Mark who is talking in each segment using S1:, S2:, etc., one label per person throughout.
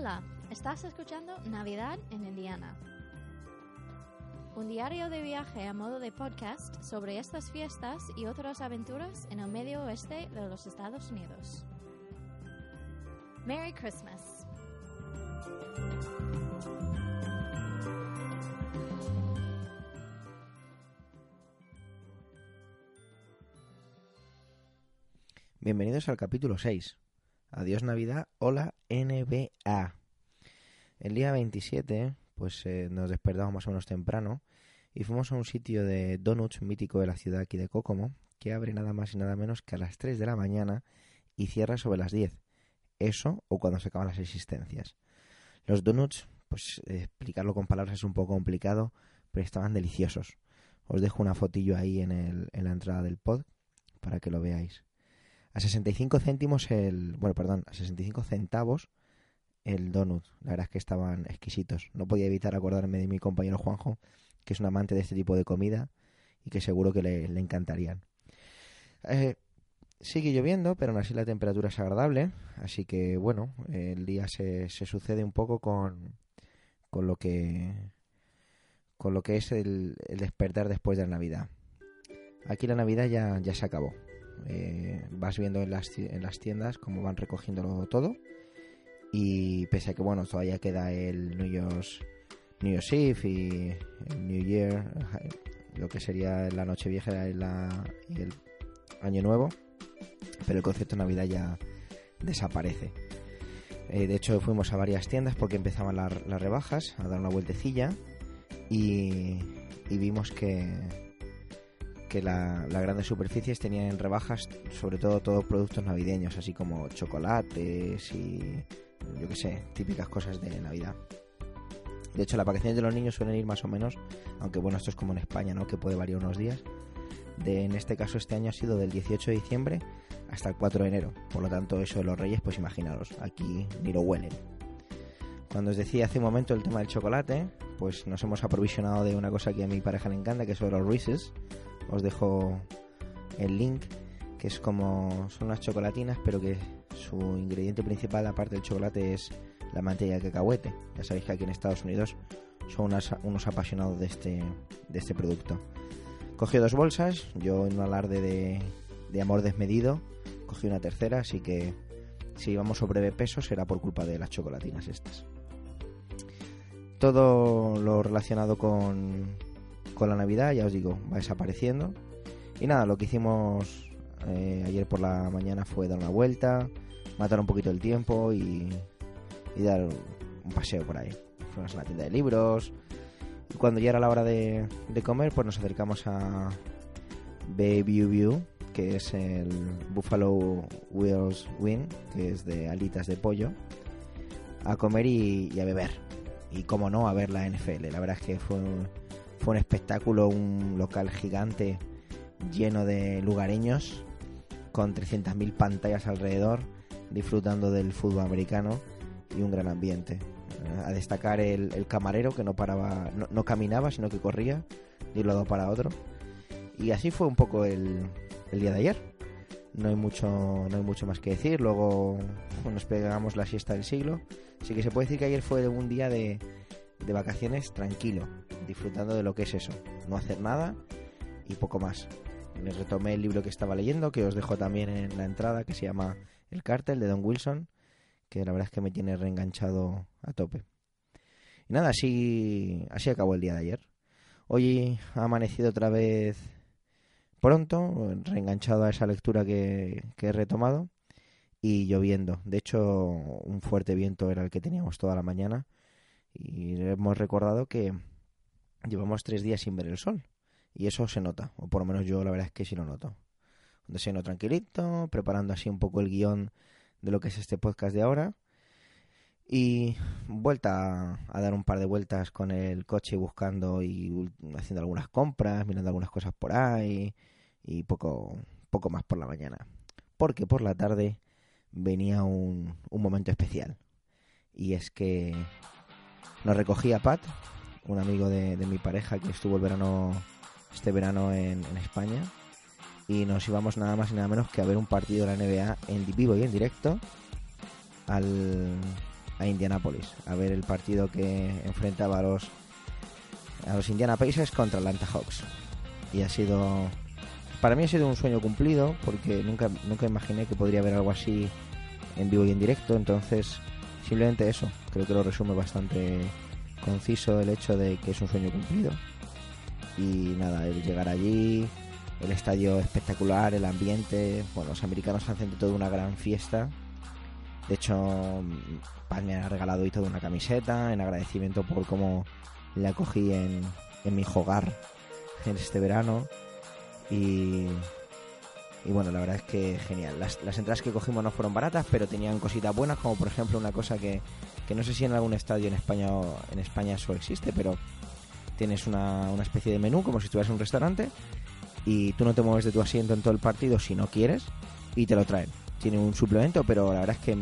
S1: Hola, estás escuchando Navidad en Indiana. Un diario de viaje a modo de podcast sobre estas fiestas y otras aventuras en el medio oeste de los Estados Unidos. Merry Christmas.
S2: Bienvenidos al capítulo 6. Adiós Navidad, hola NBA. El día 27, pues eh, nos despertamos más o menos temprano y fuimos a un sitio de donuts mítico de la ciudad aquí de Kokomo, que abre nada más y nada menos que a las 3 de la mañana y cierra sobre las 10. Eso o cuando se acaban las existencias. Los donuts, pues explicarlo con palabras es un poco complicado, pero estaban deliciosos. Os dejo una fotillo ahí en la entrada del pod para que lo veáis. A 65 céntimos el... Bueno, perdón, a 65 centavos el donut. La verdad es que estaban exquisitos. No podía evitar acordarme de mi compañero Juanjo, que es un amante de este tipo de comida y que seguro que le, le encantarían. Eh, sigue lloviendo, pero aún así la temperatura es agradable. Así que, bueno, el día se, se sucede un poco con, con lo que con lo que es el, el despertar después de la Navidad. Aquí la Navidad ya, ya se acabó. Eh, vas viendo en las, en las tiendas cómo van recogiéndolo todo. Y pese a que, bueno, todavía queda el New Year's, New Year's Eve y el New Year, lo que sería la noche vieja y, el Año Nuevo, pero el concepto de Navidad ya desaparece. Eh, de hecho, fuimos a varias tiendas porque empezaban la- las rebajas, a dar una vueltecilla y vimos que, que la, las grandes superficies tenían en rebajas sobre todo todos productos navideños, así como chocolates y yo que sé, típicas cosas de Navidad. De hecho, las vacaciones de los niños suelen ir más o menos, aunque bueno, esto es como en España, ¿no? Que puede variar unos días. De, en este caso, este año ha sido del 18 de diciembre hasta el 4 de enero. Por lo tanto, eso de los reyes, pues imaginaros, aquí ni lo huelen. Cuando os decía hace un momento el tema del chocolate, pues nos hemos aprovisionado de una cosa que a mi pareja le encanta, que son los Reese's. Os dejo el link, que es como son unas chocolatinas, pero que su ingrediente principal, aparte del chocolate, es la manteca de cacahuete. Ya sabéis que aquí en Estados Unidos son unos apasionados de este, de este producto. Cogí dos bolsas, yo en un alarde de, de amor desmedido, cogí una tercera, así que si íbamos sobre peso será por culpa de las chocolatinas estas. Todo lo relacionado con, con la Navidad, ya os digo, va desapareciendo. Y nada, lo que hicimos eh, ayer por la mañana fue dar una vuelta, matar un poquito el tiempo y, dar un paseo por ahí. Fuimos a una tienda de libros. Y cuando ya era la hora de, comer, pues nos acercamos a Baby View, que es el Buffalo Wheels Wing, que es de alitas de pollo, a comer y, y a beber. Y como no, a ver la NFL. La verdad es que fue un, fue un espectáculo, un local gigante lleno de lugareños, con 300.000 pantallas alrededor, disfrutando del fútbol americano y un gran ambiente. Eh, A destacar el, camarero que no paraba, no, caminaba, sino que corría de un lado para otro. Y así fue un poco el, el día de ayer. No hay mucho, no hay mucho más que decir. Luego nos pegamos la siesta del siglo. Así que se puede decir que ayer fue un día de, de vacaciones tranquilo, disfrutando de lo que es eso. No hacer nada y poco más. Me retomé el libro que estaba leyendo, que os dejo también en la entrada, que se llama El cártel de Don Wilson, que la verdad es que me tiene reenganchado a tope. Y nada, así, así acabó el día de ayer. Hoy ha amanecido otra vez pronto, reenganchado a esa lectura que, que he retomado y lloviendo. De hecho, un fuerte viento era el que teníamos toda la mañana y hemos recordado que llevamos tres días sin ver el sol y eso se nota, o por lo menos yo la verdad es que sí lo noto. Un desayuno tranquilito, preparando así un poco el guion de lo que es este podcast de ahora y vuelta a, a dar un par de vueltas con el coche buscando y haciendo algunas compras, mirando algunas cosas por ahí y poco, poco más por la mañana. Porque por la tarde venía un, un momento especial. Y es que nos recogía Pat, un amigo de, de mi pareja que estuvo el verano, este verano en, en España. Y nos íbamos nada más y nada menos que a ver un partido de la NBA en vivo y en directo al, a Indianapolis a ver el partido que enfrentaba a los a los Indiana Pacers contra Atlanta Hawks. Y ha sido para mí ha sido un sueño cumplido porque nunca nunca imaginé que podría haber algo así en vivo y en directo, entonces simplemente eso, creo que lo resume bastante conciso el hecho de que es un sueño cumplido. Y nada, el llegar allí, el estadio espectacular, el ambiente, bueno, los americanos hacen de todo una gran fiesta. De hecho, Paz me ha regalado hoy toda una camiseta en agradecimiento por cómo le acogí en, en mi hogar en este verano. Y, y bueno, la verdad es que genial. Las, entradas que cogimos no fueron baratas, pero tenían cositas buenas, como por ejemplo una cosa que, que no sé si en algún estadio en España o en España eso existe, pero tienes una, una especie de menú como si estuvieras en un restaurante y tú no te mueves de tu asiento en todo el partido si no quieres y te lo traen. Tiene un suplemento, pero la verdad es que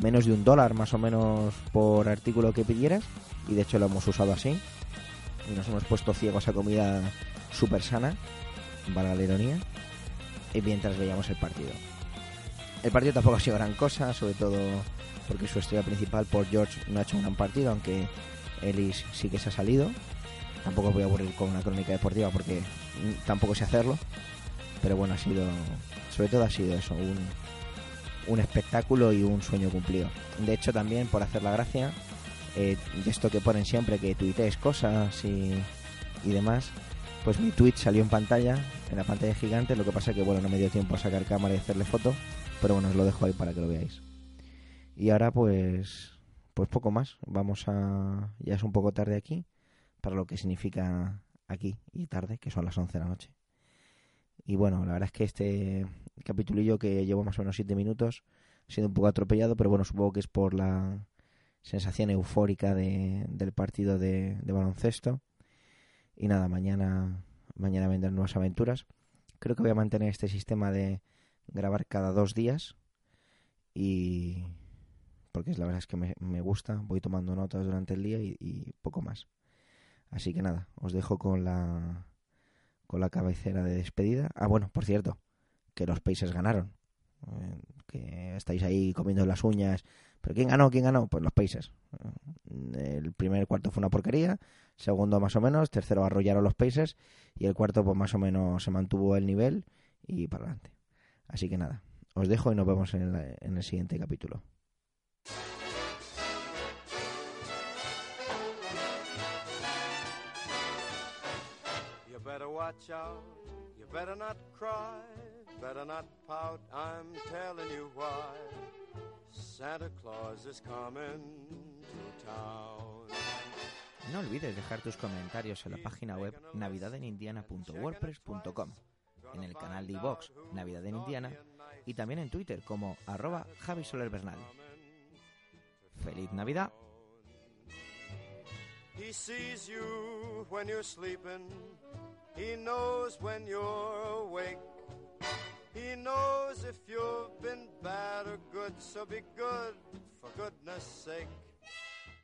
S2: menos de un dólar más o menos por artículo que pidieras y de hecho lo hemos usado así y nos hemos puesto ciegos a comida súper sana, valga la ironía, mientras veíamos el partido. El partido tampoco ha sido gran cosa, sobre todo porque su estrella principal, Paul George, no ha hecho un gran partido, aunque Ellis sí que se ha salido. Tampoco voy a aburrir con una crónica deportiva porque tampoco sé hacerlo. Pero bueno, ha sido, sobre todo ha sido eso, un, un espectáculo y un sueño cumplido. De hecho, también por hacer la gracia, eh, de esto que ponen siempre, que tuitees cosas y, y demás, pues mi tweet salió en pantalla, en la pantalla gigante, lo que pasa que bueno, no me dio tiempo a sacar cámara y hacerle foto, pero bueno, os lo dejo ahí para que lo veáis. Y ahora pues pues poco más, vamos a ya es un poco tarde aquí para lo que significa aquí y tarde, que son las 11 de la noche. Y bueno, la verdad es que este capitulillo que llevo más o menos 7 minutos ha sido un poco atropellado, pero bueno, supongo que es por la sensación eufórica de, del partido de, de baloncesto. Y nada, mañana, mañana vendrán nuevas aventuras. Creo que voy a mantener este sistema de grabar cada dos días. Y porque la verdad es que me, me gusta, voy tomando notas durante el día y, poco más. Así que nada, os dejo con la con la cabecera de despedida. Ah, bueno, por cierto, que los Pacers ganaron. Eh, que estáis ahí comiendo las uñas. ¿Pero quién ganó? ¿Quién ganó? Pues los Pacers. El primer cuarto fue una porquería, segundo más o menos, tercero arrollaron los Pacers y el cuarto pues más o menos se mantuvo el nivel y para adelante. Así que nada, os dejo y nos vemos en, la, en el siguiente capítulo.
S3: Better watch out, you better not cry, better not pout, I'm telling you why. Santa Claus is coming.
S2: No olvides dejar tus comentarios en la página web navidadenindiana.wordpress.com, en el canal de iVox Navidad en Indiana y también en Twitter como arroba Javi Soler Bernal. ¡Feliz Navidad!
S3: He sees you when you're sleeping. He knows when you're awake. He knows if you've been bad or good, so be good for goodness sake.